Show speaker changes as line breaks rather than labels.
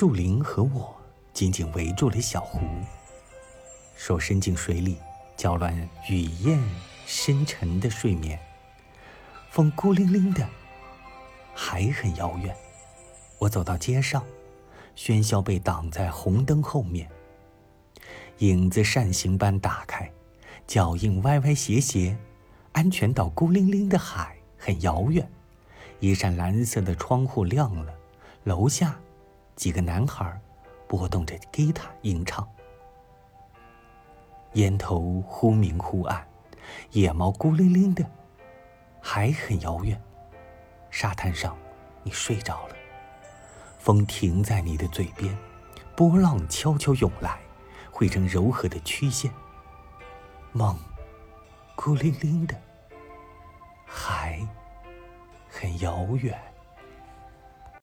树林和我紧紧围住了小湖，手伸进水里，搅乱雨燕深沉的睡眠。风孤零零的，还很遥远。我走到街上，喧嚣被挡在红灯后面。影子扇形般打开，脚印歪歪斜斜，安全岛孤零零的海很遥远。一扇蓝色的窗户亮了，楼下几个男孩拨动着吉他吟唱。烟头忽明忽暗，野猫孤零零的，还很遥远。沙滩上，你睡着了，风停在你的嘴边，波浪悄悄涌来，汇成柔和的曲线。梦，孤零零的，还。很遥远。